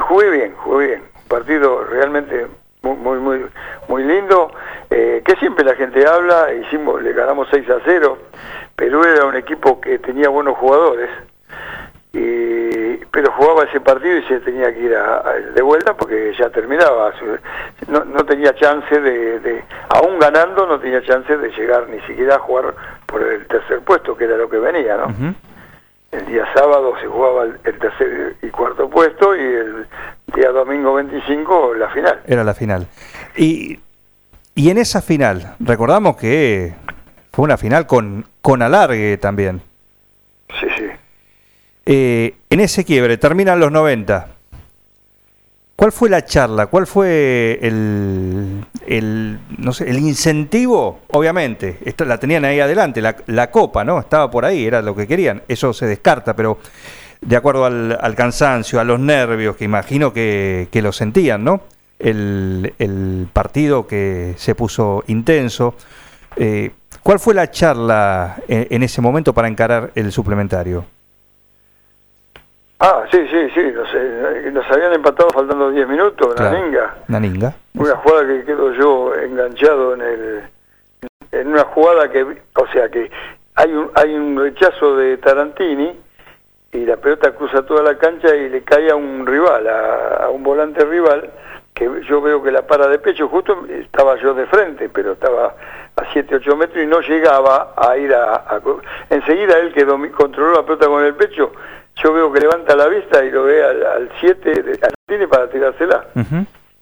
jugué bien, jugué bien. Un partido realmente muy muy muy, muy lindo. Eh, que siempre la gente habla, hicimos, le ganamos 6 a 0. Perú era un equipo que tenía buenos jugadores y, pero jugaba ese partido y se tenía que ir de vuelta porque ya terminaba. No, no tenía chance de, aún ganando, no tenía chance de llegar ni siquiera a jugar por el tercer puesto, que era lo que venía, ¿no? El día sábado se jugaba el, tercer y cuarto puesto y el día domingo 25 la final. Era la final. Y, y en esa final, recordamos que fue una final con, con alargue también. Sí, sí. Eh, en ese quiebre, terminan los 90. ¿Cuál fue la charla? ¿Cuál fue el, no sé, el incentivo? Obviamente, esto, la tenían ahí adelante, la, copa, ¿no? Estaba por ahí, era lo que querían. Eso se descarta, pero de acuerdo al, cansancio, a los nervios, que imagino que, lo sentían, ¿no? El, partido que se puso intenso. Eh, ¿Cuál fue la charla en ese momento para encarar el suplementario? Ah, sí, sí, sí, nos, eh, nos habían empatado faltando 10 minutos, Naninga. Naninga. Una jugada que quedo yo enganchado en el en una jugada que, o sea que hay un, hay un rechazo de Tarantini y la pelota cruza toda la cancha y le cae a un rival, a, un volante rival, que yo veo que la para de pecho, justo estaba yo de frente, pero estaba a 7, 8 metros y no llegaba a ir a... a enseguida él que controló la pelota con el pecho, yo veo que levanta la vista y lo ve al 7 tiene para tirársela.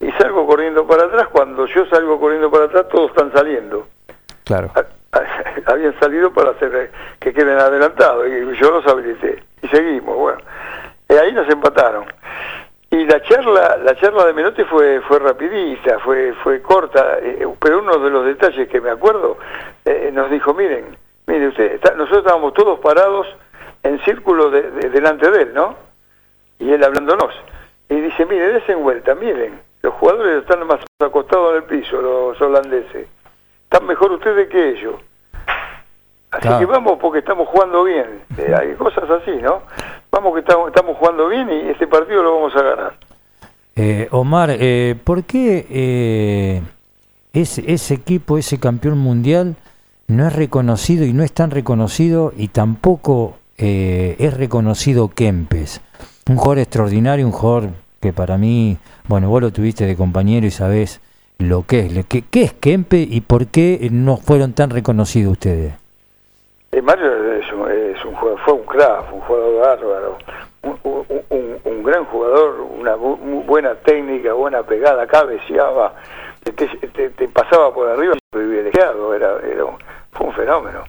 Y salgo corriendo para atrás, cuando yo salgo corriendo para atrás todos están saliendo. Claro. Habían salido para hacer que queden adelantados y yo los habilité. Y seguimos, bueno. Y ahí nos empataron. Y la charla, la charla de Menotti fue fue rapidita, fue fue corta, eh, pero uno de los detalles que me acuerdo eh, nos dijo, miren, mire usted, nosotros estábamos todos parados en círculo de, delante de él, ¿no? Y él hablándonos. Y dice, mire, desen vuelta, miren, los jugadores están más acostados en el piso, los holandeses. Están mejor ustedes que ellos. Así que vamos porque estamos jugando bien. Eh, hay cosas así, ¿no? Vamos que estamos, estamos jugando bien y este partido lo vamos a ganar. Eh, Omar, eh, ¿por qué eh, ese, ese equipo, ese campeón mundial, no es reconocido y no es tan reconocido y tampoco eh, es reconocido Kempes. Un jugador extraordinario, un jugador que para mí, bueno, vos lo tuviste de compañero y sabés lo que es. ¿Qué, qué es Kempe y por qué no fueron tan reconocidos ustedes? Mario es un, jugador, fue un crack, un jugador bárbaro, un, gran jugador, una buena técnica, buena pegada, cabeceaba, te, te, pasaba por arriba, privilegiado, era, era fue un fenómeno.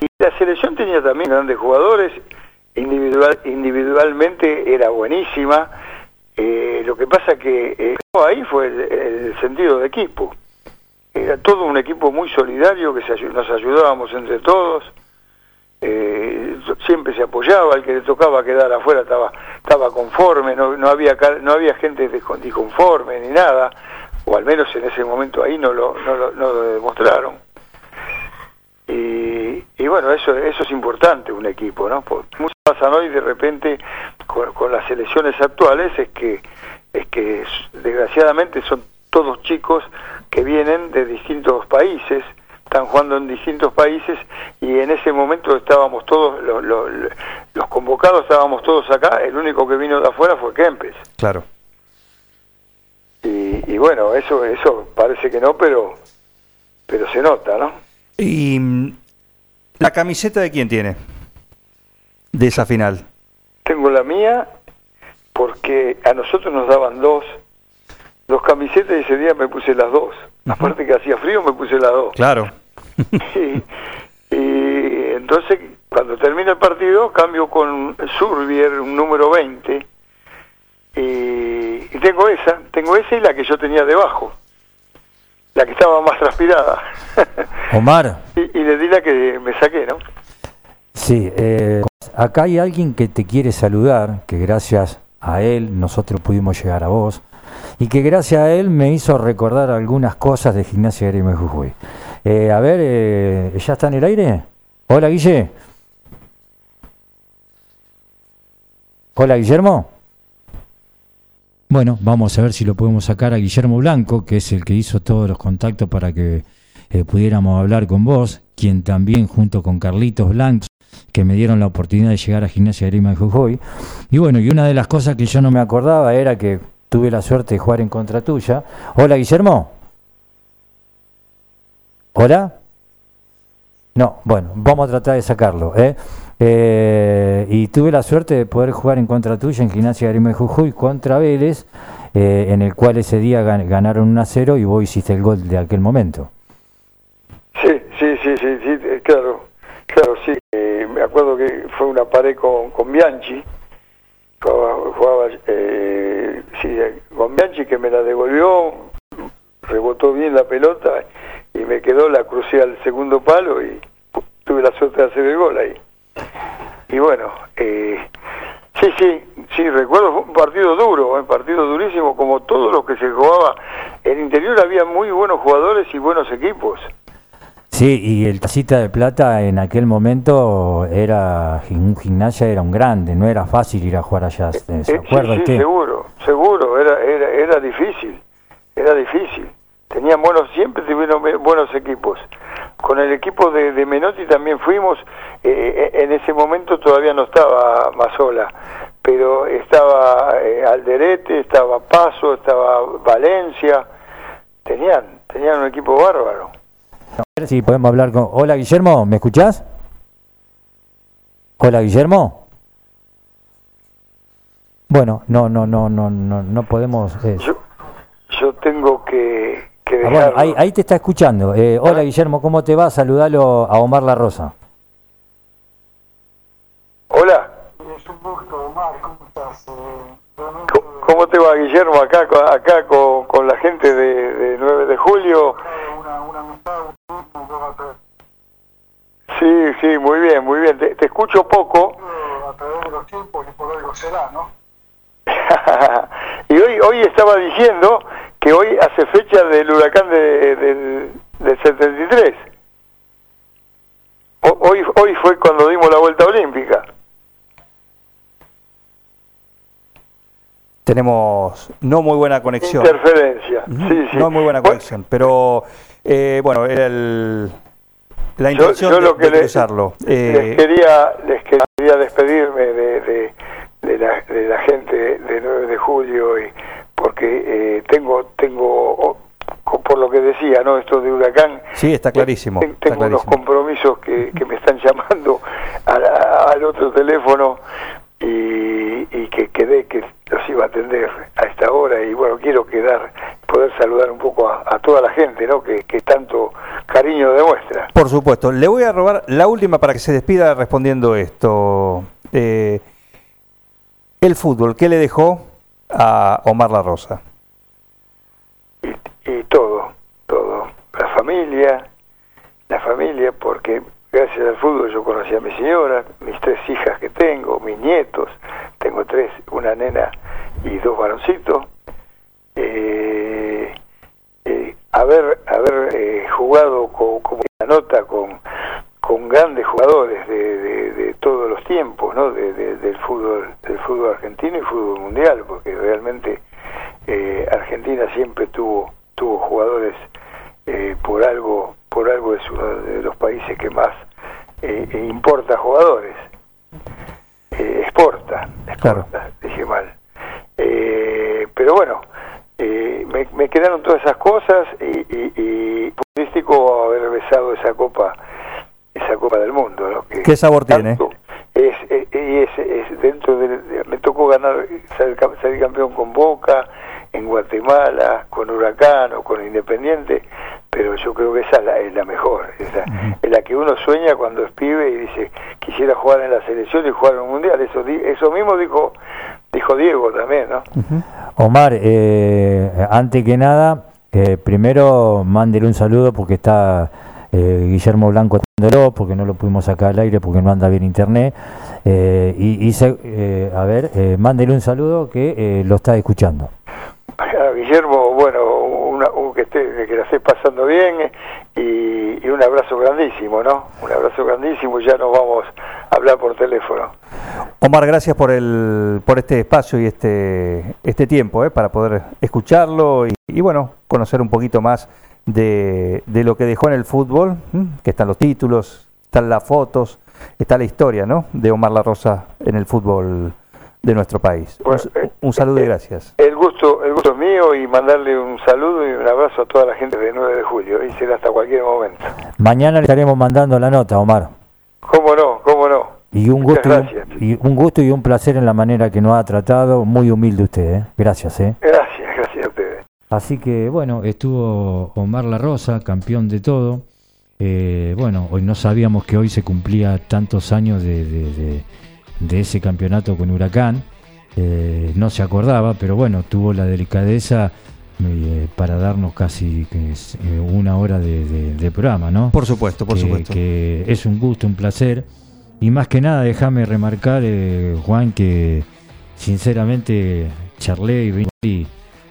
Y la selección tenía también grandes jugadores, individual, individualmente era buenísima, eh, lo que pasa que eh, ahí fue el, sentido de equipo. Era todo un equipo muy solidario que nos ayudábamos entre todos. Eh, siempre se apoyaba, el que le tocaba quedar afuera estaba estaba conforme, no, no había no había gente disconforme ni nada, o al menos en ese momento ahí no lo, no lo, demostraron. Y, bueno, eso eso es importante, un equipo, ¿no? mucho pasa hoy de repente con, las elecciones actuales es que es que desgraciadamente son todos chicos que vienen de distintos países, están jugando en distintos países y en ese momento estábamos todos, los convocados estábamos todos acá, el único que vino de afuera fue Kempes. Claro. Y, bueno, eso eso parece que no, pero pero se nota, ¿no? ¿Y mm, la camiseta de quién tiene? De esa final. Tengo la mía porque a nosotros nos daban dos, dos camisetas y ese día me puse las dos. Aparte que hacía frío me puse las dos. Claro. y, entonces cuando termina el partido cambio con Surbier, un número 20 y, tengo esa, tengo esa y la que yo tenía debajo, la que estaba más transpirada. Omar. y, le di la que me saqué, ¿no? Sí, eh, acá hay alguien que te quiere saludar, que gracias a él nosotros pudimos llegar a vos, y que gracias a él me hizo recordar algunas cosas de Gimnasia de Jujuy. Eh, a ver, eh, ¿ya está en el aire? Hola, Guille. Hola, Guillermo. Bueno, vamos a ver si lo podemos sacar a Guillermo Blanco, que es el que hizo todos los contactos para que eh, pudiéramos hablar con vos, quien también junto con Carlitos Blanco, que me dieron la oportunidad de llegar a Gimnasia de Grima de Jujuy. Y bueno, y una de las cosas que yo no me acordaba era que tuve la suerte de jugar en contra tuya. Hola, Guillermo. Hola. No, bueno, vamos a tratar de sacarlo. ¿eh? Eh, y tuve la suerte de poder jugar en contra tuya en Gimnasia de Jujuy contra Vélez, eh, en el cual ese día ganaron 1 a 0 y vos hiciste el gol de aquel momento. Sí, sí, sí, sí, sí claro, claro, sí. me acuerdo que fue una pared con, con Bianchi, jugaba, sí, con Bianchi que me la devolvió, rebotó bien la pelota me quedó, la crucé al segundo palo y tuve la suerte de hacer el gol ahí. Y bueno, eh, sí, sí, sí, recuerdo un partido duro, un partido durísimo, como todo lo que se jugaba. En el interior había muy buenos jugadores y buenos equipos. Sí, y el Tacita de Plata en aquel momento era un gimnasia, era un grande, no era fácil ir a jugar allá. ¿Se eh, sí, sí, seguro, seguro, era, era, era difícil, era difícil. Tenían buenos, siempre tuvieron buenos equipos. Con el equipo de, Menotti también fuimos, eh, eh, en ese momento todavía no estaba Mazola, pero estaba eh, Alderete, estaba Paso, estaba Valencia, tenían, tenían un equipo bárbaro. A ver si podemos hablar con... Hola Guillermo, ¿me escuchás? Hola Guillermo. Bueno, no, no, no, no, no, no podemos... Yo, yo tengo que Ah, ahí, te está escuchando. Eh, hola Guillermo, ¿cómo te va? Saludalo a Omar La Rosa. Hola. Es un gusto, Omar, ¿cómo estás? Eh, ¿Cómo, te va Guillermo acá, acá con, con la gente de, 9 de julio? Una, una amistad, Sí, sí, muy bien, muy bien. Te, escucho poco. A través de los tiempos y por algo será, ¿no? y hoy, hoy estaba diciendo que hoy hace fecha del huracán de, del, 73. hoy, hoy fue cuando dimos la vuelta olímpica. Tenemos no muy buena conexión. Interferencia, sí, sí. No muy buena conexión, pero eh, bueno, era el, la intención de, lo que Les, eh, quería, les quería despedirme de, de, de, la, de la gente de 9 de julio y porque eh, tengo, tengo por lo que decía, ¿no? Esto de huracán. Sí, está clarísimo. tengo unos compromisos que, que me están llamando al otro teléfono y, que quedé que los iba a atender a esta hora y bueno, quiero quedar, poder saludar un poco a, toda la gente, ¿no? Que, que, tanto cariño demuestra. Por supuesto. Le voy a robar la última para que se despida respondiendo esto. Eh, el fútbol, ¿qué le dejó a Omar La Rosa? Y, todo, todo. La familia, la familia, porque gracias al fútbol yo conocí a mi señora, mis tres hijas que tengo, mis nietos, tengo tres, una nena y dos varoncitos. Eh, eh, haber haber eh, jugado con, como la nota con con grandes jugadores de, todos los tiempos, ¿no? del fútbol, del fútbol argentino y fútbol mundial, porque realmente eh, Argentina siempre tuvo tuvo jugadores eh, por algo, por algo es uno de los países que más eh, importa jugadores. exporta, exporta, dije mal. pero bueno, me, quedaron todas esas cosas y, y, haber besado esa copa, esa copa del mundo. ¿no? Que ¿Qué sabor tiene? Es, es, es, dentro de, me tocó ganar, salir campeón con Boca, en Guatemala, con Huracán o con Independiente, pero yo creo que esa es la, mejor, es la, que uno sueña cuando es pibe y dice, quisiera jugar en la selección y jugar en un mundial, eso, eso mismo dijo, dijo Diego también, ¿no? Omar, eh, antes que nada, eh, primero mándele un saludo porque está eh, Guillermo Blanco porque no lo pudimos sacar al aire porque no anda bien internet. Eh, y, y a ver, mándele un saludo que lo está escuchando. Guillermo, bueno, un, que, esté, que la esté pasando bien y, un abrazo grandísimo, ¿no? Un abrazo grandísimo, ya nos vamos a hablar por teléfono. Omar, gracias por el por este espacio y este este tiempo ¿eh? para poder escucharlo y, bueno, conocer un poquito más de, de, lo que dejó en el fútbol, que están los títulos, están las fotos, está la historia ¿no? de Omar La Rosa en el fútbol de nuestro país. un, saludo y eh, gracias. El gusto, el gusto es mío y mandarle un saludo y un abrazo a toda la gente de 9 de julio y será hasta cualquier momento. Mañana le estaremos mandando la nota, Omar. ¿Cómo no? ¿Cómo no? Y un gusto y un, gusto y un placer en la manera que nos ha tratado, muy humilde usted, ¿eh? Gracias, ¿eh? Así que bueno, estuvo Omar La Rosa, campeón de todo. Eh, bueno, hoy no sabíamos que hoy se cumplía tantos años de de ese campeonato con Huracán. Eh, no se acordaba, pero bueno, tuvo la delicadeza eh, para darnos casi una hora de, programa, ¿no? Por supuesto, por supuesto. Que es un gusto, un placer. Y más que nada, déjame remarcar, Juan, que sinceramente charlé y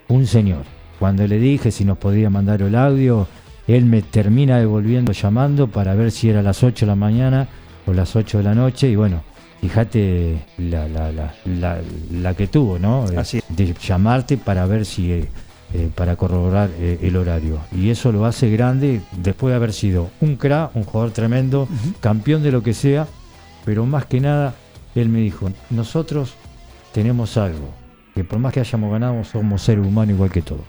un señor. Cuando le dije si nos podía mandar el audio, él me termina devolviendo llamando para ver si era las 8 de la mañana o las 8 de la noche. Y bueno, fíjate la, la, la, la, que tuvo, ¿no? Eh, Así. De llamarte para ver si, eh, eh, para corroborar el horario. Y eso lo hace grande después de haber sido un crack, un jugador tremendo, campeón de lo que sea, pero más que nada, él me dijo, nosotros tenemos algo, que por más que hayamos ganado, somos seres humanos igual que todos.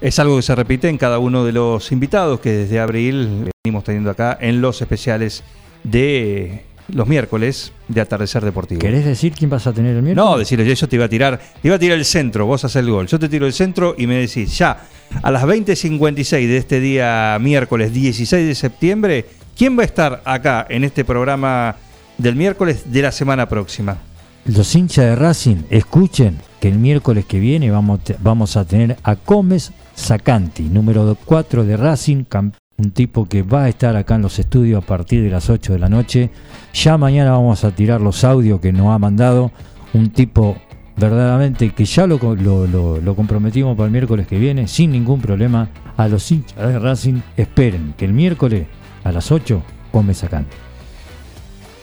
Es algo que se repite en cada uno de los invitados que desde abril venimos teniendo acá en los especiales de los miércoles de Atardecer Deportivo. ¿Querés decir quién vas a tener el miércoles? No, decirle, yo te iba a tirar, te iba a tirar el centro, vos haces el gol. Yo te tiro el centro y me decís, ya, a las 20.56 de este día miércoles 16 de septiembre, ¿quién va a estar acá en este programa del miércoles de la semana próxima? Los hinchas de Racing, escuchen que el miércoles que viene vamos, vamos a tener a Gómez Sacanti, número 4 de Racing, un tipo que va a estar acá en los estudios a partir de las 8 de la noche. Ya mañana vamos a tirar los audios que nos ha mandado. Un tipo verdaderamente que ya lo, lo, comprometimos para el miércoles que viene, sin ningún problema. A los hinchas de Racing, esperen que el miércoles a las 8 come sacando.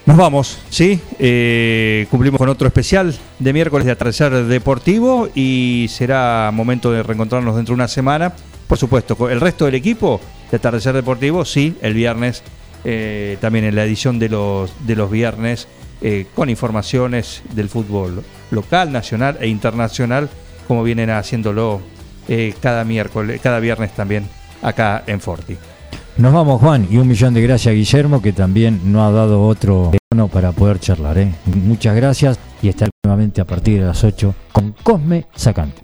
Nos vamos, ¿sí? Eh, cumplimos con otro especial de miércoles de Atardecer Deportivo y será momento de reencontrarnos dentro de una semana. Por supuesto, el resto del equipo de Atardecer Deportivo, sí, el viernes, eh, también en la edición de los, de los viernes, eh, con informaciones del fútbol local, nacional e internacional, como vienen haciéndolo eh, cada miércoles, cada viernes también acá en Forti. Nos vamos, Juan, y un millón de gracias a Guillermo, que también no ha dado otro tono para poder charlar. Muchas gracias y estar nuevamente a partir de las 8 con Cosme Sacante.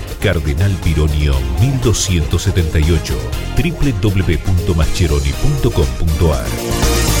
Cardenal Pironio 1278 www.mascheroni.com.ar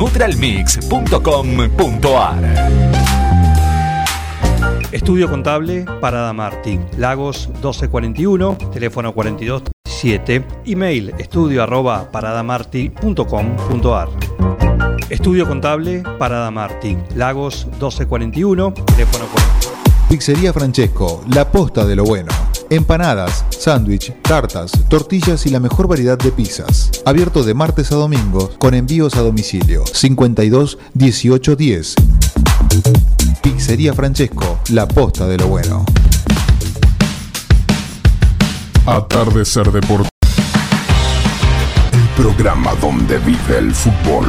www.nutralmix.com.ar. Estudio Contable Parada Martí, Lagos 1241, teléfono 427, email estudio arroba paradamarti.com.ar. Estudio Contable Parada Martí, Lagos 1241, teléfono 427. Pizzería Francesco, la posta de lo bueno. Empanadas, sándwich, tartas, tortillas y la mejor variedad de pizzas. Abierto de martes a domingo con envíos a domicilio. 52 18 10. Pizzería Francesco, la posta de lo bueno. Atardecer Deportivo. El programa donde vive el fútbol.